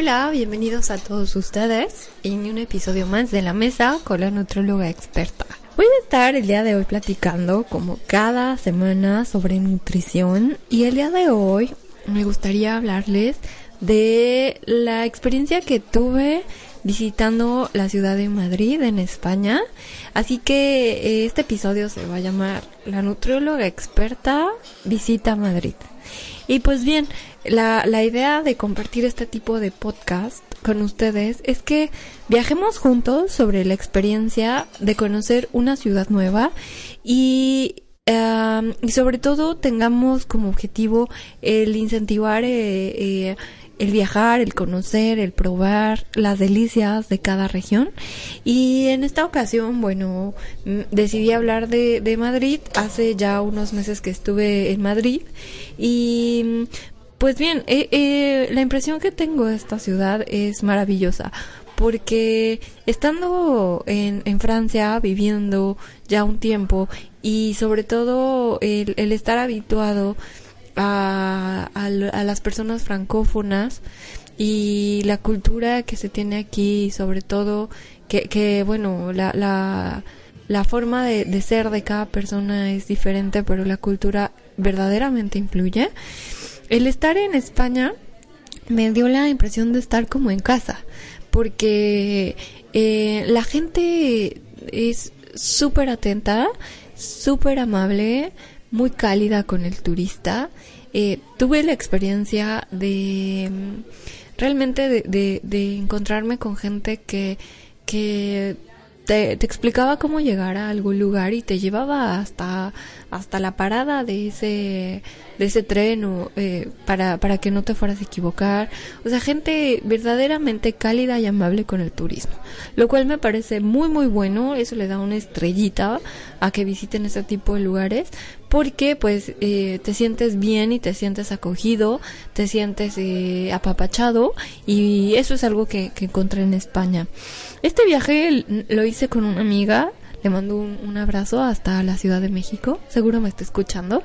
Hola, bienvenidos a todos ustedes en un episodio más de la mesa con la nutróloga experta. Voy a estar el día de hoy platicando como cada semana sobre nutrición y el día de hoy me gustaría hablarles de la experiencia que tuve visitando la ciudad de Madrid en España. Así que eh, este episodio se va a llamar La nutrióloga experta visita Madrid. Y pues bien, la, la idea de compartir este tipo de podcast con ustedes es que viajemos juntos sobre la experiencia de conocer una ciudad nueva y y sobre todo tengamos como objetivo el incentivar eh, eh, el viajar, el conocer, el probar las delicias de cada región. Y en esta ocasión, bueno, mm, decidí hablar de, de Madrid. Hace ya unos meses que estuve en Madrid y mm, pues bien, eh, eh, la impresión que tengo de esta ciudad es maravillosa porque estando en, en, Francia viviendo ya un tiempo y sobre todo el, el estar habituado a, las personas francófonas y la cultura que se tiene aquí, sobre todo que, bueno, la, la, la forma de, de, ser de cada persona es diferente, pero la cultura verdaderamente influye. El estar en España me dio la impresión de estar como en casa, porque eh, la gente es súper atenta, súper amable, muy cálida con el turista. Eh, tuve la experiencia de mm, realmente de, encontrarme con gente que, que te, explicaba cómo llegar a algún lugar y te llevaba hasta, hasta la parada de ese de ese tren o, eh, para, para que no te fueras a equivocar. O sea, gente verdaderamente cálida y amable con el turismo. Lo cual me parece muy, muy bueno. Eso le da una estrellita a que visiten ese tipo de lugares porque pues eh, te sientes bien y te sientes acogido, te sientes eh, apapachado y eso es algo que, que encontré en España. Este viaje lo hice con una amiga le mando un, abrazo hasta la Ciudad de México. Seguro me está escuchando.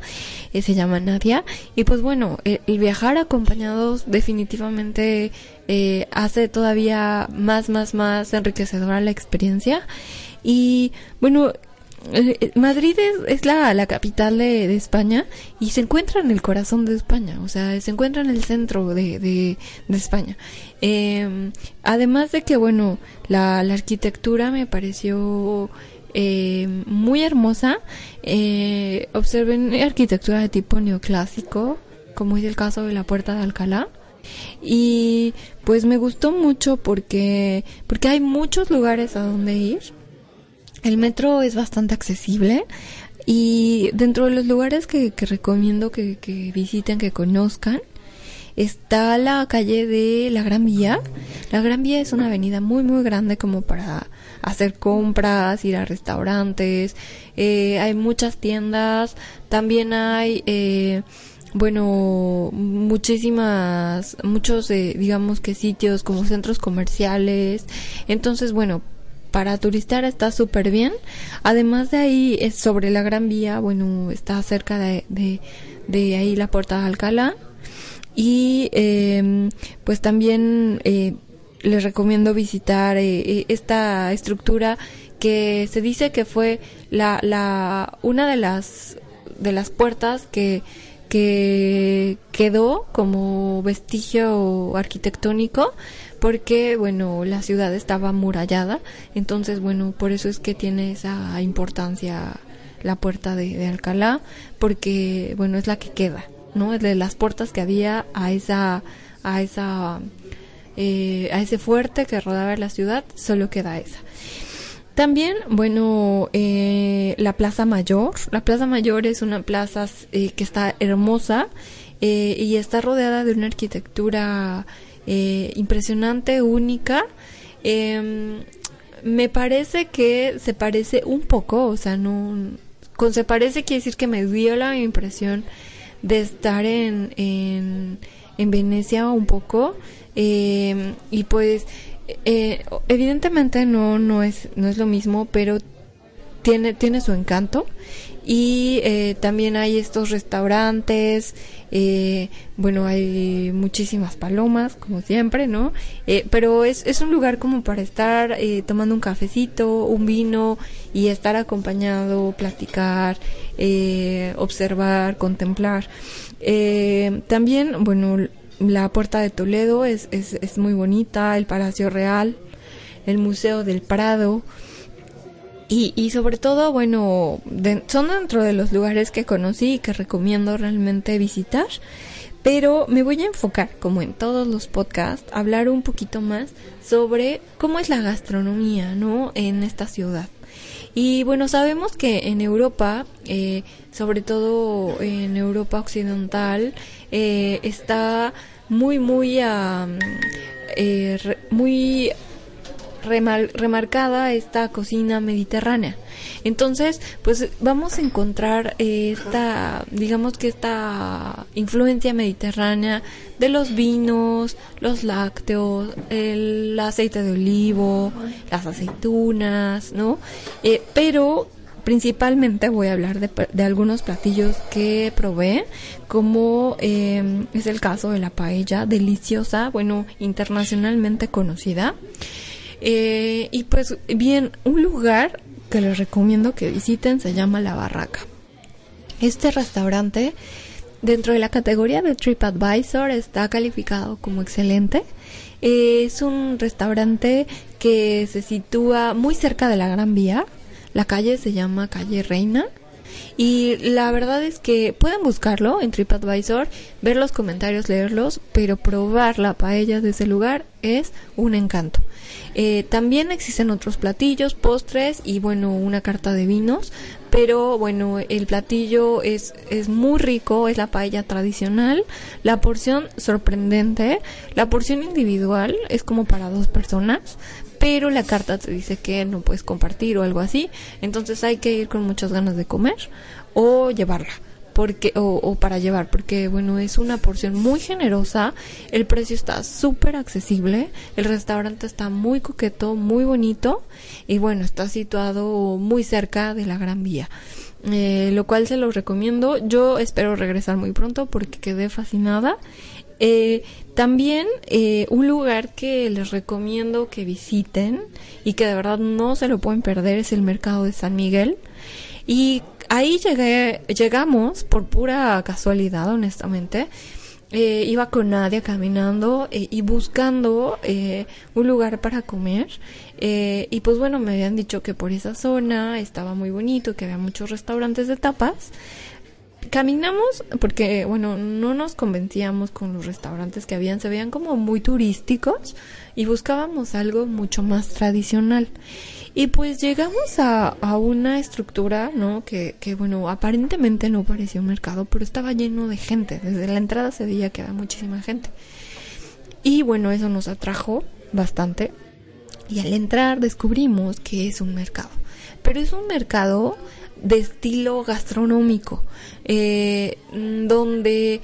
Eh, se llama Nadia. Y pues bueno, el, viajar acompañados definitivamente eh, hace todavía más, más, más enriquecedora la experiencia. Y bueno, eh, Madrid es, es la, la, capital de, España y se encuentra en el corazón de España, o sea, se encuentra en el centro de, de, de España. Eh, además de que, bueno, la, la arquitectura me pareció eh, muy hermosa. Eh, observen arquitectura de tipo neoclásico, como es el caso de la Puerta de Alcalá. Y pues me gustó mucho porque, porque hay muchos lugares a donde ir. El metro es bastante accesible. Y dentro de los lugares que, recomiendo que visiten, que conozcan, está la calle de la Gran Vía. La Gran Vía es una avenida muy muy grande como para hacer compras, ir a restaurantes. Eh, hay muchas tiendas. También hay eh, bueno, muchísimas, muchos, eh, digamos que sitios como centros comerciales. Entonces, bueno, para turistar está súper bien. Además de ahí, es sobre la Gran Vía, bueno, está cerca de, de, de ahí la Puerta de Alcalá y eh, pues también eh, les recomiendo visitar eh, eh, esta estructura que se dice que fue la, la una de las de las puertas que que quedó como vestigio arquitectónico porque bueno la ciudad estaba amurallada. Entonces bueno por eso es que tiene esa importancia la puerta de, de Alcalá porque bueno es la que queda ¿no? De las puertas que había a esa, a esa, eh, a ese fuerte que rodaba la ciudad, solo queda esa. También, bueno, eh, la Plaza Mayor. La Plaza Mayor es una plaza eh, que está hermosa y está rodeada de una arquitectura impresionante, única. Em, me parece que se parece un poco, o sea, no, con se parece quiere decir que me dio la impresión de estar en, en, en Venecia un poco eh, y pues eh, evidentemente no no es no es lo mismo pero tiene tiene su encanto y eh, también hay estos restaurantes, eh, bueno, hay muchísimas palomas, como siempre, ¿no? Eh, pero es, es un lugar como para estar tomando un cafecito, un vino y estar acompañado, platicar, observar, contemplar. también, bueno, la Puerta de Toledo es, es, es muy bonita, el Palacio Real, el Museo del Prado, y, y sobre todo, bueno, son dentro de los lugares que conocí y que recomiendo realmente visitar. Pero me voy a enfocar, como en todos los podcasts, a hablar un poquito más sobre cómo es la gastronomía, ¿no? En esta ciudad. Y bueno, sabemos que en Europa, eh, sobre todo en Europa occidental, eh, está muy, muy, eh, muy remarcada esta cocina mediterránea. Entonces, pues vamos a encontrar esta, digamos que esta influencia mediterránea de los vinos, los lácteos, el aceite de olivo, las aceitunas, ¿no? Eh, pero principalmente voy a hablar de, algunos platillos que probé, como eh, es el caso de la paella deliciosa, bueno, internacionalmente conocida. Eh, y pues bien, un lugar que les recomiendo que visiten se llama La Barraca. Este restaurante, dentro de la categoría de TripAdvisor, está calificado como excelente. es un restaurante que se sitúa muy cerca de la Gran Vía. La calle se llama Calle Reina. Y la verdad es que pueden buscarlo en TripAdvisor, ver los comentarios, leerlos, pero probar la paella de ese lugar es un encanto. Eh, también existen otros platillos, postres y bueno, una carta de vinos, pero bueno, el platillo es, es muy rico, es la paella tradicional, la porción sorprendente, la porción individual es como para dos personas, pero la carta te dice que no puedes compartir o algo así, entonces hay que ir con muchas ganas de comer o llevarla porque o, para llevar porque bueno es una porción muy generosa el precio está súper accesible el restaurante está muy coqueto muy bonito y bueno está situado muy cerca de la Gran Vía. Eh, lo cual se los recomiendo. Yo espero regresar muy pronto porque quedé fascinada. Eh, también eh, un lugar que les recomiendo que visiten y que de verdad no se lo pueden perder es el mercado de San Miguel. Y ahí llegué, llegamos por pura casualidad, honestamente. Eh, iba con Nadia caminando eh, y buscando eh, un lugar para comer. y pues bueno, me habían dicho que por esa zona estaba muy bonito, que había muchos restaurantes de tapas. Caminamos porque, bueno, no nos convencíamos con los restaurantes que habían, se veían como muy turísticos y buscábamos algo mucho más tradicional. Y pues llegamos a, a una estructura, ¿no? Que, que, bueno, aparentemente no parecía un mercado, pero estaba lleno de gente. Desde la entrada se veía que había muchísima gente. Y bueno, eso nos atrajo bastante. Y al entrar descubrimos que es un mercado. Pero es un mercado de estilo gastronómico, eh, donde,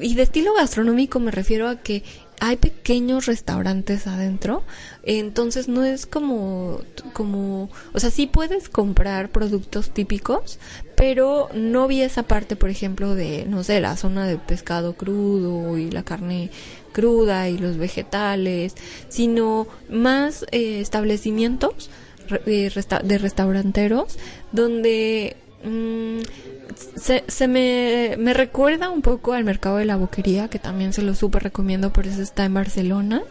y de estilo gastronómico me refiero a que hay pequeños restaurantes adentro, entonces no es como, como, o sea, sí puedes comprar productos típicos, pero no vi esa parte, por ejemplo, de, no sé, la zona de pescado crudo y la carne cruda y los vegetales, sino más eh, establecimientos de, de restauranteros donde mm, se, se me, me, recuerda un poco al mercado de la boquería, que también se lo súper recomiendo, por eso está en Barcelona,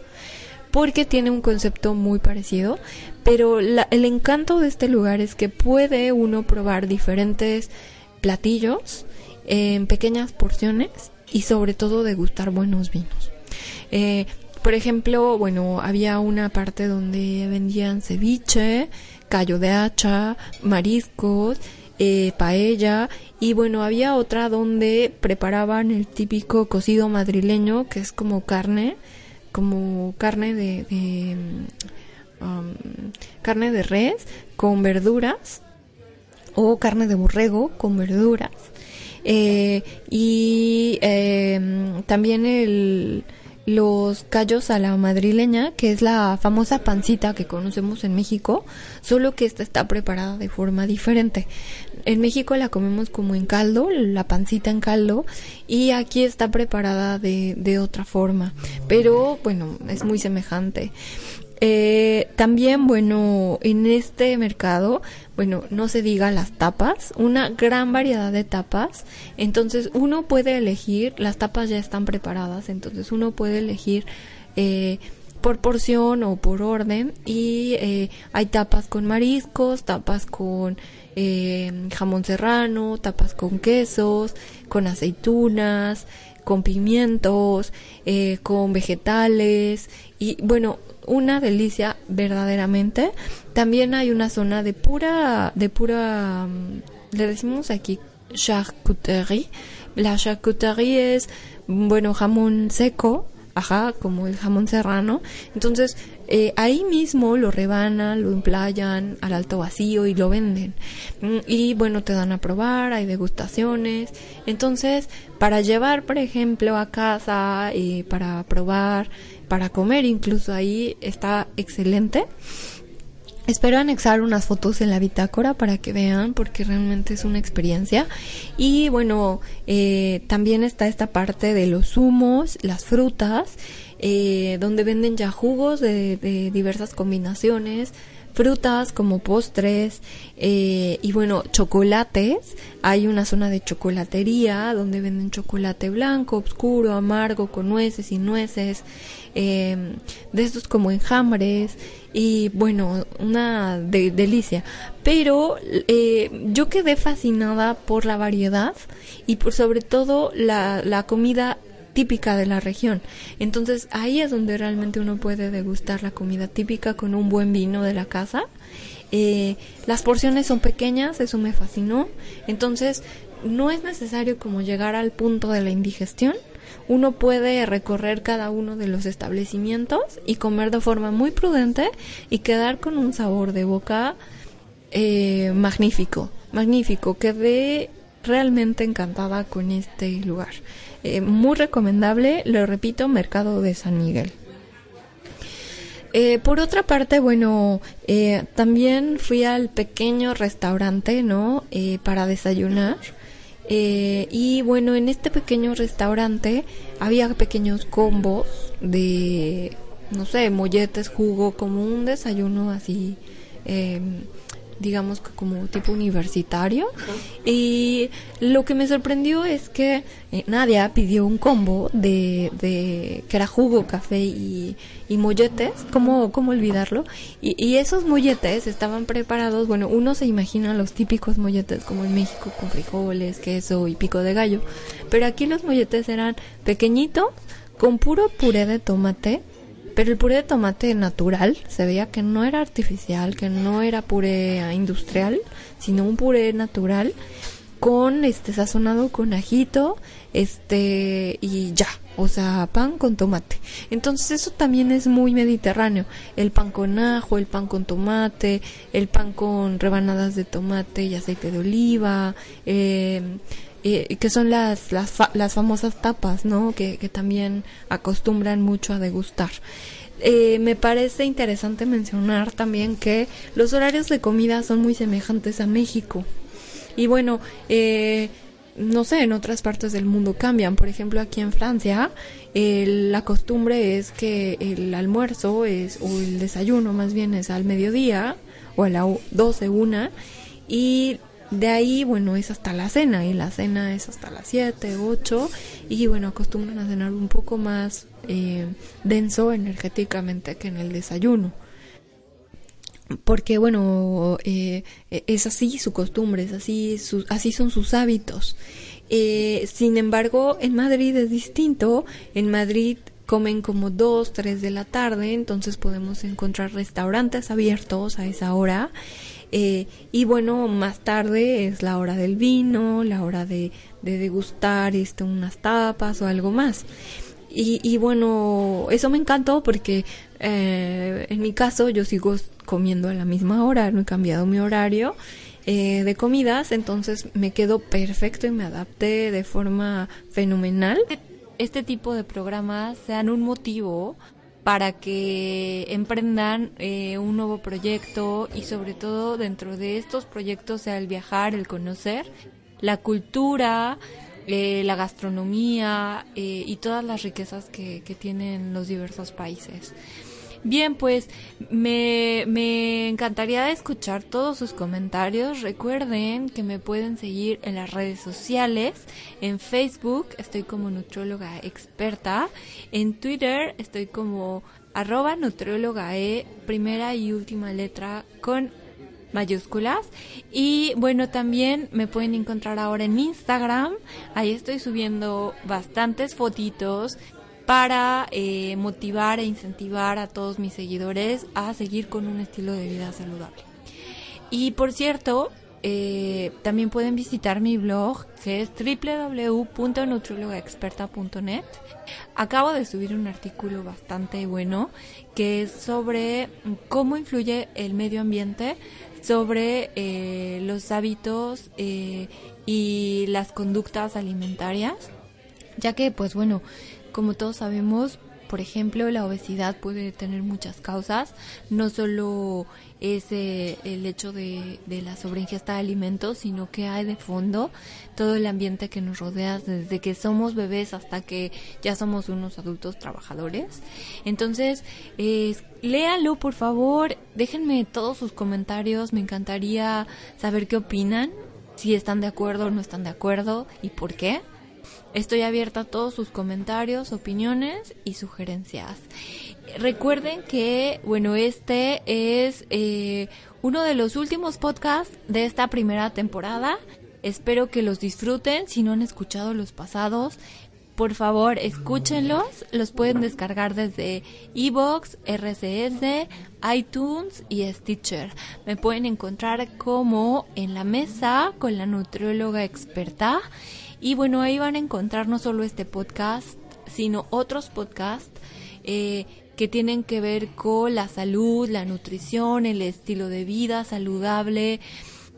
porque tiene un concepto muy parecido, pero el encanto de este lugar es que puede uno probar diferentes platillos en pequeñas porciones y sobre todo degustar buenos vinos. Eh, por ejemplo, bueno, había una parte donde vendían ceviche, callo de hacha, mariscos, eh, paella y bueno, había otra donde preparaban el típico cocido madrileño, que es como carne, como carne de, um, carne de res con verduras o carne de borrego con verduras. Eh, y em, también el los callos a la madrileña, que es la famosa pancita que conocemos en México, solo que esta está preparada de forma diferente. En México la comemos como en caldo, la pancita en caldo, y aquí está preparada de, de otra forma, pero bueno, es muy semejante. Eh, también, bueno, en este mercado, bueno, no se diga las tapas, una gran variedad de tapas. Entonces uno puede elegir, las tapas ya están preparadas, entonces uno puede elegir eh, por porción o por orden y eh, hay tapas con mariscos, tapas con eh, jamón serrano, tapas con quesos, con aceitunas, con pimientos, eh, con vegetales y bueno, una delicia verdaderamente. También hay una zona de pura, de pura, mm, le decimos aquí charcuterie. La charcuterie es, bueno, jamón seco, ajá, como el jamón serrano. Entonces, eh, ahí mismo lo rebanan, lo emplayan al alto vacío y lo venden. Mm, y bueno, te dan a probar, hay degustaciones. Entonces, para llevar, por ejemplo, a casa, eh, para probar, para comer incluso ahí, está excelente. Espero anexar unas fotos en la bitácora para que vean porque realmente es una experiencia. Y bueno, eh, también está esta parte de los zumos, las frutas, eh, donde venden ya jugos de, de diversas combinaciones, frutas como postres eh, y bueno, chocolates. Hay una zona de chocolatería donde venden chocolate blanco, oscuro, amargo, con nueces y nueces, eh, de estos como enjambres y bueno, una delicia. Pero eh, yo quedé fascinada por la variedad y por sobre todo la, la comida típica de la región. Entonces ahí es donde realmente uno puede degustar la comida típica con un buen vino de la casa. Eh, las porciones son pequeñas, eso me fascinó. Entonces no es necesario como llegar al punto de la indigestión. Uno puede recorrer cada uno de los establecimientos y comer de forma muy prudente y quedar con un sabor de boca eh, magnífico, magnífico. Quedé realmente encantada con este lugar. Eh, muy recomendable, lo repito, Mercado de San Miguel. Eh, por otra parte, bueno, eh, también fui al pequeño restaurante, ¿no? para desayunar. y bueno, en este pequeño restaurante había pequeños combos de, no sé, molletes, jugo, como un desayuno así digamos que como tipo universitario. Y lo que me sorprendió es que eh, Nadia pidió un combo de, de que era jugo, café y, y molletes, ¿cómo, cómo olvidarlo? Y, y, esos molletes estaban preparados, bueno, uno se imagina los típicos molletes como en México con frijoles, queso y pico de gallo, pero aquí los molletes eran pequeñitos, con puro puré de tomate, pero el puré de tomate natural se veía que no era artificial, que no era puré industrial, sino un puré natural con este sazonado con ajito, este y ya, o sea, pan con tomate. Entonces eso también es muy mediterráneo, el pan con ajo, el pan con tomate, el pan con rebanadas de tomate y aceite de oliva, eh, eh, que son las, las, las famosas tapas, ¿no? Que, que también acostumbran mucho a degustar. Eh, me parece interesante mencionar también que los horarios de comida son muy semejantes a México. Y bueno, eh, no sé, en otras partes del mundo cambian. Por ejemplo, aquí en Francia, la costumbre es que el almuerzo es, o el desayuno más bien es al mediodía o a las 12, una, y de ahí, bueno, es hasta la cena y la cena es hasta las 7, 8 y bueno, acostumbran a cenar un poco más eh, denso energéticamente que en el desayuno. Porque bueno, eh, es así su costumbre, es así, así son sus hábitos. Eh, sin embargo, en Madrid es distinto. En Madrid comen como 2, 3 de la tarde, entonces podemos encontrar restaurantes abiertos a esa hora eh, y bueno, más tarde es la hora del vino, la hora de, de degustar este, unas tapas o algo más. Y, y bueno, eso me encantó porque eh, en mi caso yo sigo comiendo a la misma hora, no he cambiado mi horario eh, de comidas, entonces me quedo perfecto y me adapté de forma fenomenal. Este tipo de programas sean un motivo para que emprendan eh, un nuevo proyecto y sobre todo dentro de estos proyectos sea el viajar, el conocer la cultura, eh, la gastronomía eh, y todas las riquezas que, que tienen los diversos países. Bien, pues me, me encantaría escuchar todos sus comentarios. Recuerden que me pueden seguir en las redes sociales. En Facebook estoy como nutrióloga experta. En Twitter estoy como arroba nutrióloga e, primera y última letra con mayúsculas. Y bueno, también me pueden encontrar ahora en Instagram. Ahí estoy subiendo bastantes fotitos para eh, motivar e incentivar a todos mis seguidores a seguir con un estilo de vida saludable. Y por cierto, eh, también pueden visitar mi blog que es www.nutriologaexperta.net. Acabo de subir un artículo bastante bueno que es sobre cómo influye el medio ambiente sobre eh, los hábitos y las conductas alimentarias, ya que pues bueno, como todos sabemos, por ejemplo, la obesidad puede tener muchas causas, no solo es eh, el hecho de, la sobreingesta de alimentos, sino que hay de fondo todo el ambiente que nos rodea desde que somos bebés hasta que ya somos unos adultos trabajadores. Entonces, eh, léanlo por favor, déjenme todos sus comentarios, me encantaría saber qué opinan, si están de acuerdo o no están de acuerdo y por qué. Estoy abierta a todos sus comentarios, opiniones y sugerencias. Recuerden que, bueno, este es eh, uno de los últimos podcasts de esta primera temporada. Espero que los disfruten. Si no han escuchado los pasados, por favor, escúchenlos. Los pueden descargar desde Evox, RCS, iTunes y Stitcher. Me pueden encontrar como en la mesa con la nutrióloga experta. Y bueno, ahí van a encontrar no solo este podcast, sino otros podcasts eh, que tienen que ver con la salud, la nutrición, el estilo de vida saludable,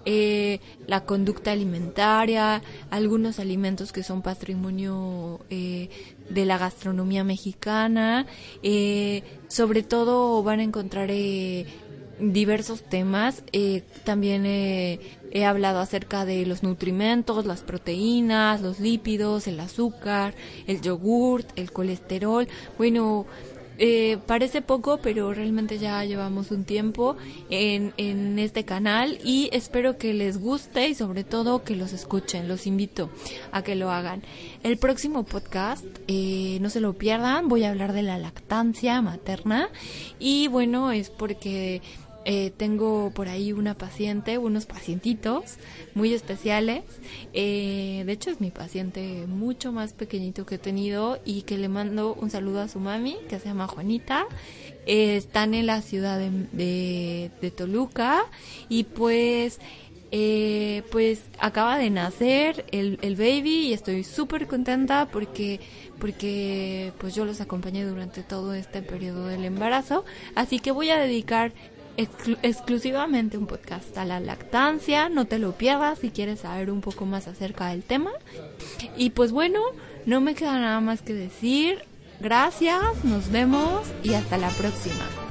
eh, la conducta alimentaria, algunos alimentos que son patrimonio eh, de la gastronomía mexicana. sobre todo van a encontrar diversos temas. Eh, también he hablado acerca de los nutrimentos, las proteínas, los lípidos, el azúcar, el yogurt, el colesterol. Bueno, eh, parece poco, pero realmente ya llevamos un tiempo en, en, este canal y espero que les guste y sobre todo que los escuchen. Los invito a que lo hagan. El próximo podcast, eh, no se lo pierdan, voy a hablar de la lactancia materna y bueno, es porque eh, tengo por ahí una paciente, unos pacientitos muy especiales. Eh, de hecho es mi paciente mucho más pequeñito que he tenido y que le mando un saludo a su mami, que se llama Juanita. Eh, están en la ciudad de, Toluca y pues... pues acaba de nacer el, el baby y estoy súper contenta porque porque pues yo los acompañé durante todo este periodo del embarazo así que voy a dedicar exclusivamente un podcast a la lactancia, no te lo pierdas si quieres saber un poco más acerca del tema. Y pues bueno, no me queda nada más que decir. Gracias, nos vemos y hasta la próxima.